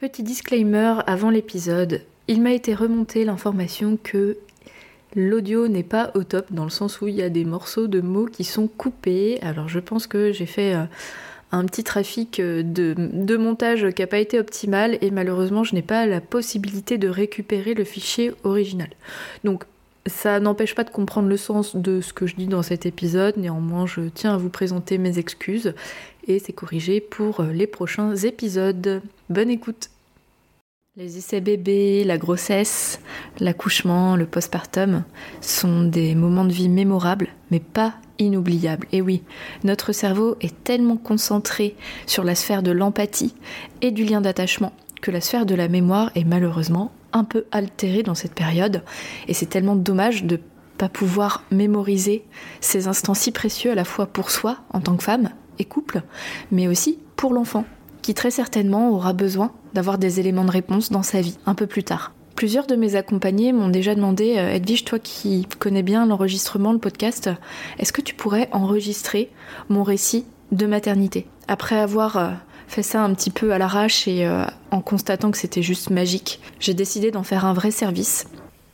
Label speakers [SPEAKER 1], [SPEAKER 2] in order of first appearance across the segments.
[SPEAKER 1] Petit disclaimer avant l'épisode, il m'a été remonté l'information que l'audio n'est pas au top dans le sens où il y a des morceaux de mots qui sont coupés. Alors je pense que j'ai fait euh, un petit trafic euh, de, montage qui n'a pas été optimal et malheureusement je n'ai pas la possibilité de récupérer le fichier original. Donc ça n'empêche pas de comprendre le sens de ce que je dis dans cet épisode, néanmoins je tiens à vous présenter mes excuses et c'est corrigé pour euh, les prochains épisodes. Bonne écoute Les essais bébés, la grossesse, l'accouchement, le postpartum sont des moments de vie mémorables, mais pas inoubliables. Et oui, notre cerveau est tellement concentré sur la sphère de l'empathie et du lien d'attachement que la sphère de la mémoire est malheureusement un peu altérée dans cette période. Et c'est tellement dommage de pas pouvoir mémoriser ces instants si précieux à la fois pour soi en tant que femme et couple, mais aussi pour l'enfant, qui très certainement aura besoin d'avoir des éléments de réponse dans sa vie un peu plus tard. Plusieurs de mes accompagnés m'ont déjà demandé, euh, Edwige, toi qui connais bien l'enregistrement, le podcast, est-ce que tu pourrais enregistrer mon récit de maternité? Après avoir euh, fait ça un petit peu à l'arrache et euh, en constatant que c'était juste magique, j'ai décidé d'en faire un vrai service.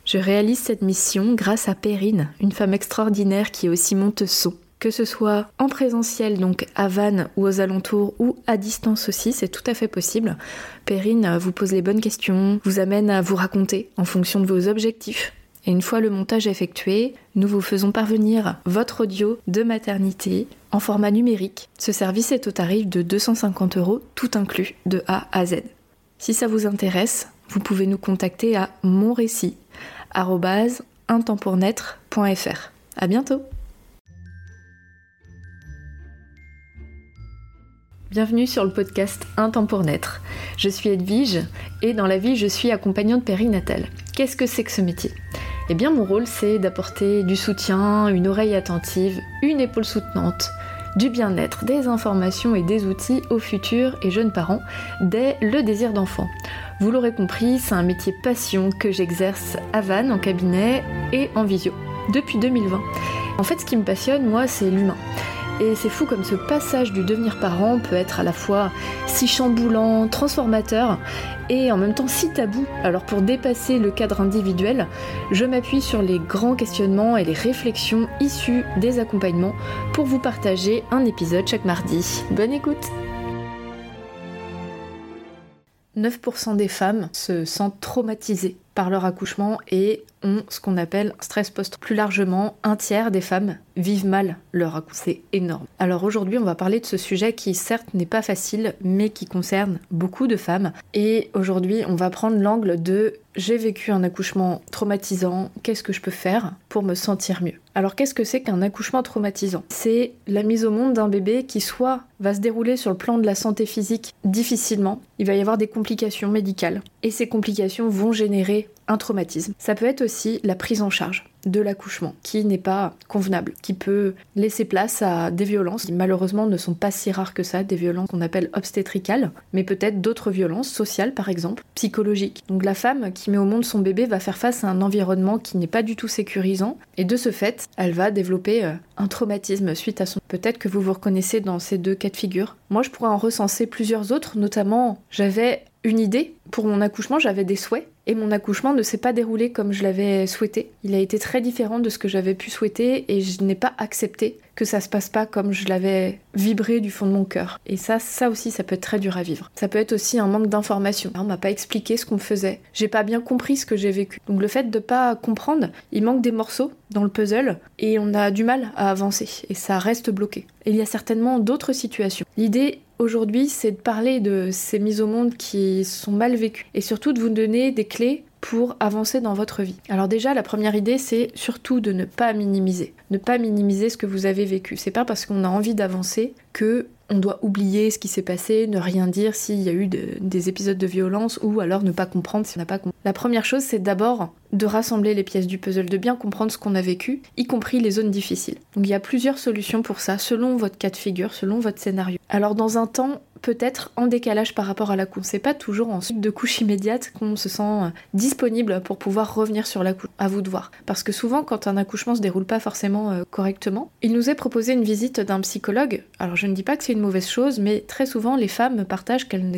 [SPEAKER 1] Je réalise cette mission grâce à Perrine, une femme extraordinaire qui est aussi monteuse que ce soit en présentiel, donc à Vannes ou aux alentours, ou à distance aussi, c'est tout à fait possible. Perrine vous pose les bonnes questions, vous amène à vous raconter en fonction de vos objectifs. Et une fois le montage effectué, nous vous faisons parvenir votre audio de maternité en format numérique. Ce service est au tarif de 250 euros, tout inclus, de A à Z. Si ça vous intéresse, vous pouvez nous contacter à monrécit.intempournaître.fr. À bientôt! Bienvenue sur le podcast Un temps pour naître. Je suis Edwige et dans la vie je suis accompagnante périnatale. Qu'est-ce que c'est que ce métier? Eh bien mon rôle c'est d'apporter du soutien, une oreille attentive, une épaule soutenante, du bien-être, des informations et des outils aux futurs et jeunes parents dès le désir d'enfant. Vous l'aurez compris, c'est un métier passion que j'exerce à Vannes en cabinet et en visio depuis 2020. En fait ce qui me passionne moi c'est l'humain. Et c'est fou comme ce passage du devenir parent peut être à la fois si chamboulant, transformateur et en même temps si tabou. Alors pour dépasser le cadre individuel, je m'appuie sur les grands questionnements et les réflexions issues des accompagnements pour vous partager un épisode chaque mardi. Bonne écoute 9% des femmes se sentent traumatisées par leur accouchement et ont ce qu'on appelle stress post. Plus largement, un tiers des femmes vivent mal leur accouchement. C'est énorme. Alors aujourd'hui, on va parler de ce sujet qui certes n'est pas facile, mais qui concerne beaucoup de femmes. Et aujourd'hui, on va prendre l'angle de j'ai vécu un accouchement traumatisant, qu'est-ce que je peux faire pour me sentir mieux? Alors qu'est-ce que c'est qu'un accouchement traumatisant? C'est la mise au monde d'un bébé qui soit va se dérouler sur le plan de la santé physique difficilement, il va y avoir des complications médicales, et ces complications vont générer un traumatisme. Ça peut être aussi la prise en charge de l'accouchement qui n'est pas convenable, qui peut laisser place à des violences qui malheureusement ne sont pas si rares que ça, des violences qu'on appelle obstétricales, mais peut-être d'autres violences sociales par exemple, psychologiques. Donc la femme qui met au monde son bébé va faire face à un environnement qui n'est pas du tout sécurisant et de ce fait, elle va développer euh, un traumatisme suite à son... Peut-être que vous vous reconnaissez dans ces deux cas de figure. Moi je pourrais en recenser plusieurs autres, notamment j'avais une idée pour mon accouchement, j'avais des souhaits et mon accouchement ne s'est pas déroulé comme je l'avais souhaité. Il a été très différent de ce que j'avais pu souhaiter et je n'ai pas accepté que ça se passe pas comme je l'avais vibré du fond de mon cœur. Et ça, ça aussi, ça peut être très dur à vivre. Ça peut être aussi un manque d'information. On m'a pas expliqué ce qu'on faisait. J'ai pas bien compris ce que j'ai vécu. Donc le fait de pas comprendre, il manque des morceaux dans le puzzle et on a du mal à avancer et ça reste bloqué. il y a certainement d'autres situations. L'idée aujourd'hui, c'est de parler de ces mises au monde qui sont mal vécues et surtout de vous donner des clés pour avancer dans votre vie. Alors déjà, la première idée, c'est surtout de ne pas minimiser. Ne pas minimiser ce que vous avez vécu. C'est pas parce qu'on a envie d'avancer que on doit oublier ce qui s'est passé, ne rien dire s'il y a eu des épisodes de violence ou alors ne pas comprendre si on n'a pas compris. La première chose, c'est d'abord de rassembler les pièces du puzzle, de bien comprendre ce qu'on a vécu, y compris les zones difficiles. Donc il y a plusieurs solutions pour ça, selon votre cas de figure, selon votre scénario. Alors dans un temps peut-être en décalage par rapport à la couche. C'est pas toujours en suite de couche immédiate qu'on se sent euh, disponible pour pouvoir revenir sur la couche. À vous de voir. Parce que souvent, quand un accouchement se déroule pas forcément euh, correctement, il nous est proposé une visite d'un psychologue. Alors je ne dis pas que c'est une mauvaise chose, mais très souvent les femmes partagent qu'elles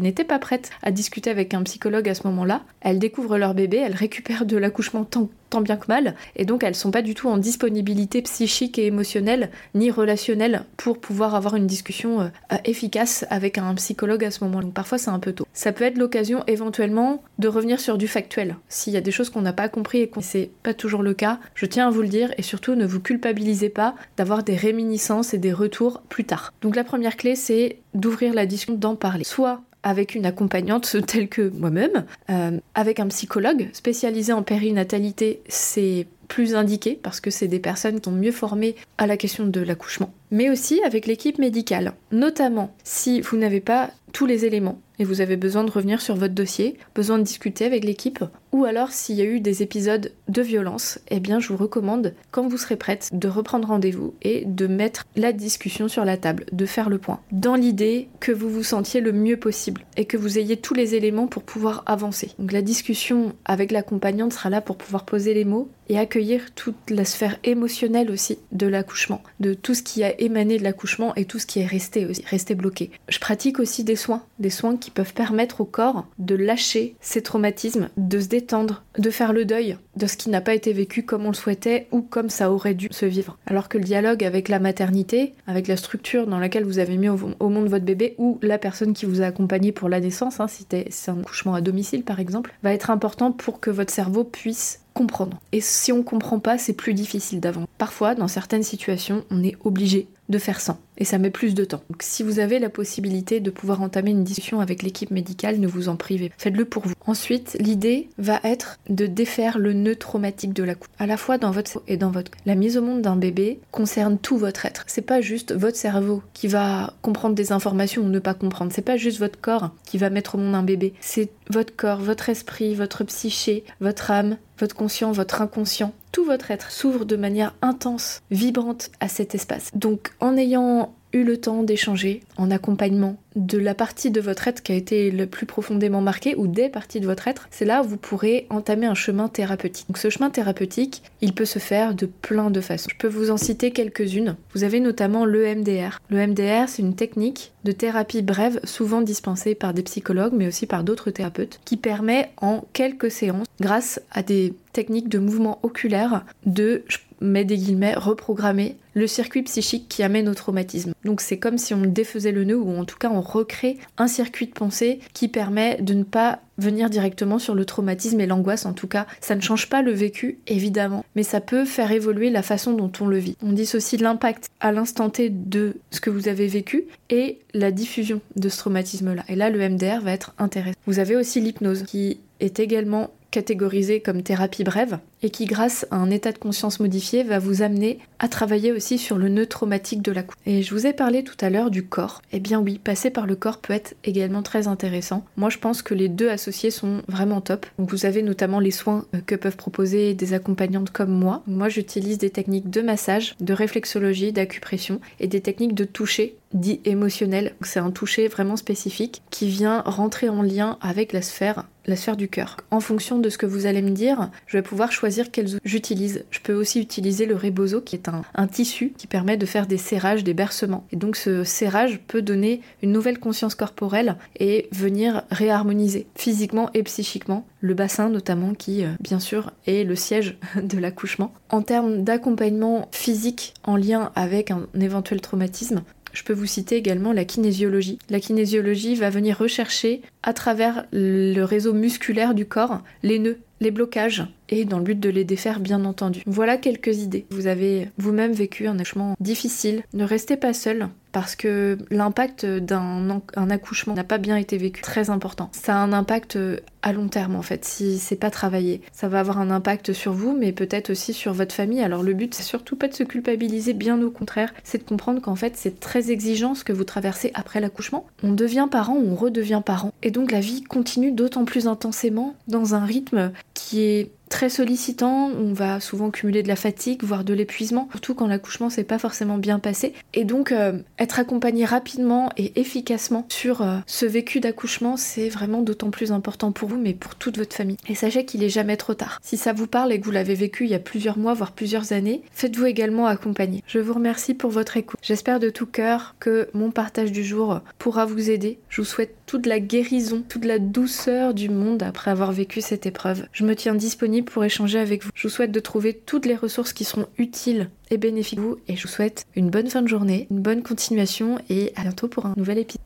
[SPEAKER 1] n'étaient pas prêtes à discuter avec un psychologue à ce moment-là. Elles découvrent leur bébé, elles récupèrent de l'accouchement tant tant bien que mal, et donc elles sont pas du tout en disponibilité psychique et émotionnelle ni relationnelle pour pouvoir avoir une discussion euh, euh, efficace avec un psychologue à ce moment. Donc parfois c'est un peu tôt. Ça peut être l'occasion éventuellement de revenir sur du factuel. S'il y a des choses qu'on n'a pas compris et que c'est pas toujours le cas, je tiens à vous le dire et surtout ne vous culpabilisez pas d'avoir des réminiscences et des retours plus tard. Donc la première clé c'est d'ouvrir la discussion, d'en parler. Soit avec une accompagnante telle que moi-même, euh, avec un psychologue spécialisé en périnatalité, c'est plus indiqué parce que c'est des personnes qui sont mieux formées à la question de l'accouchement, mais aussi avec l'équipe médicale, notamment si vous n'avez pas tous les éléments et vous avez besoin de revenir sur votre dossier, besoin de discuter avec l'équipe, ou alors s'il y a eu des épisodes de violence, eh bien je vous recommande, quand vous serez prête, de reprendre rendez-vous et de mettre la discussion sur la table, de faire le point, dans l'idée que vous vous sentiez le mieux possible et que vous ayez tous les éléments pour pouvoir avancer. Donc la discussion avec l'accompagnante sera là pour pouvoir poser les mots et accueillir toute la sphère émotionnelle aussi de l'accouchement, de tout ce qui a émané de l'accouchement et tout ce qui est resté aussi, resté bloqué. Je pratique aussi des des soins qui peuvent permettre au corps de lâcher ses traumatismes, de se détendre, de faire le deuil de ce qui n'a pas été vécu comme on le souhaitait ou comme ça aurait dû se vivre. Alors que le dialogue avec la maternité, avec la structure dans laquelle vous avez mis au, monde votre bébé ou la personne qui vous a accompagné pour la naissance, hein, si c'est un accouchement à domicile par exemple, va être important pour que votre cerveau puisse comprendre. Et si on comprend pas, c'est plus difficile d'avant. Parfois, dans certaines situations, on est obligé de faire sans. Et ça met plus de temps. Donc si vous avez la possibilité de pouvoir entamer une discussion avec l'équipe médicale, ne vous en privez. Faites-le pour vous. Ensuite, l'idée va être de défaire le nœud traumatique de la couche. À la fois dans votre et dans votre... La mise au monde d'un bébé concerne tout votre être. C'est pas juste votre cerveau qui va comprendre des informations ou ne pas comprendre. C'est pas juste votre corps qui va mettre au monde un bébé. C'est votre corps, votre esprit, votre psyché, votre âme, votre conscient, votre inconscient, tout votre être s'ouvre de manière intense, vibrante à cet espace. Donc en ayant eu le temps d'échanger en accompagnement de la partie de votre être qui a été le plus profondément marquée ou des parties de votre être, c'est là où vous pourrez entamer un chemin thérapeutique. Donc ce chemin thérapeutique, il peut se faire de plein de façons. Je peux vous en citer quelques-unes. Vous avez notamment l'EMDR. L'EMDR, c'est une technique de thérapie brève, souvent dispensée par des psychologues, mais aussi par d'autres thérapeutes, qui permet en quelques séances, grâce à des techniques de mouvement oculaire, de, je mets des guillemets, reprogrammer le circuit psychique qui amène au traumatisme. Donc c'est comme si on défaisait le nœud, ou en tout cas on recrée un circuit de pensée qui permet de ne pas venir directement sur le traumatisme et l'angoisse. En tout cas, ça ne change pas le vécu, évidemment, mais ça peut faire évoluer la façon dont on le vit. On dissocie l'impact à l'instant T de ce que vous avez vécu et la diffusion de ce traumatisme-là. Et là, le MDR va être intéressant. Vous avez aussi l'hypnose qui est également catégorisée comme thérapie brève et qui, grâce à un état de conscience modifié, va vous amener à travailler aussi sur le nœud traumatique de la couche. Et je vous ai parlé tout à l'heure du corps. Eh bien oui, passer par le corps peut être également très intéressant. Moi, je pense que les deux associés sont vraiment top. Vous avez notamment les soins euh, que peuvent proposer des accompagnantes comme moi. Moi, j'utilise des techniques de massage, de réflexologie, d'acupression et des techniques de toucher dit émotionnel. C'est un toucher vraiment spécifique qui vient rentrer en lien avec la sphère la sphère du cœur. En fonction de ce que vous allez me dire, je vais pouvoir choisir quels j'utilise. Je peux aussi utiliser le rebozo qui est un, un, tissu qui permet de faire des serrages, des bercements. Et donc ce serrage peut donner une nouvelle conscience corporelle et venir réharmoniser physiquement et psychiquement le bassin notamment qui euh, bien sûr est le siège de l'accouchement. En termes d'accompagnement physique en lien avec un éventuel traumatisme, je peux vous citer également la kinésiologie. La kinésiologie va venir rechercher à travers le réseau musculaire du corps les nœuds, les blocages, et dans le but de les défaire bien entendu. Voilà quelques idées. Vous avez vous-même vécu un accouchement difficile. Ne restez pas seul parce que l'impact d'un accouchement n'a pas bien été vécu. Très important. Ça a un impact à long terme en fait si c'est pas travaillé. Ça va avoir un impact sur vous mais peut-être aussi sur votre famille. Alors le but c'est surtout pas de se culpabiliser, bien au contraire, c'est de comprendre qu'en fait c'est très exigeant ce que vous traversez après l'accouchement. On devient parent, on redevient parent et donc la vie continue d'autant plus intensément dans un rythme qui est très sollicitant, on va souvent cumuler de la fatigue, voire de l'épuisement, surtout quand l'accouchement s'est pas forcément bien passé. Et donc euh, être accompagné rapidement et efficacement sur euh, ce vécu d'accouchement, c'est vraiment d'autant plus important pour vous, mais pour toute votre famille. Et sachez qu'il est jamais trop tard. Si ça vous parle et que vous l'avez vécu il y a plusieurs mois, voire plusieurs années, faites-vous également accompagner. Je vous remercie pour votre écoute. J'espère de tout cœur que mon partage du jour pourra vous aider. Je vous souhaite toute la guérison, toute la douceur du monde après avoir vécu cette épreuve. Je me tiens disponible pour échanger avec vous. Je vous souhaite de trouver toutes les ressources qui seront utiles et bénéfiques pour vous et je vous souhaite une bonne fin de journée, une bonne continuation et à bientôt pour un nouvel épisode.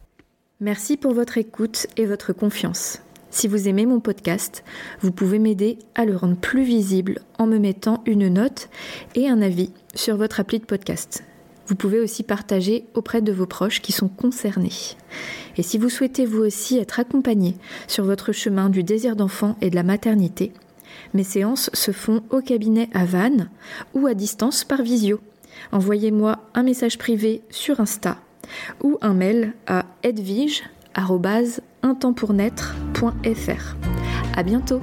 [SPEAKER 1] Merci pour votre écoute et votre confiance. Si vous aimez mon podcast, vous pouvez m'aider à le rendre plus visible en me mettant une note et un avis sur votre appli de podcast. Vous pouvez aussi partager auprès de vos proches qui sont concernés. Et si vous souhaitez vous aussi être accompagné sur votre chemin du désir d'enfant et de la maternité, mes séances se font au cabinet à Vannes ou à distance par visio. Envoyez-moi un message privé sur Insta ou un mail à edvige.intempournaître.fr. À bientôt!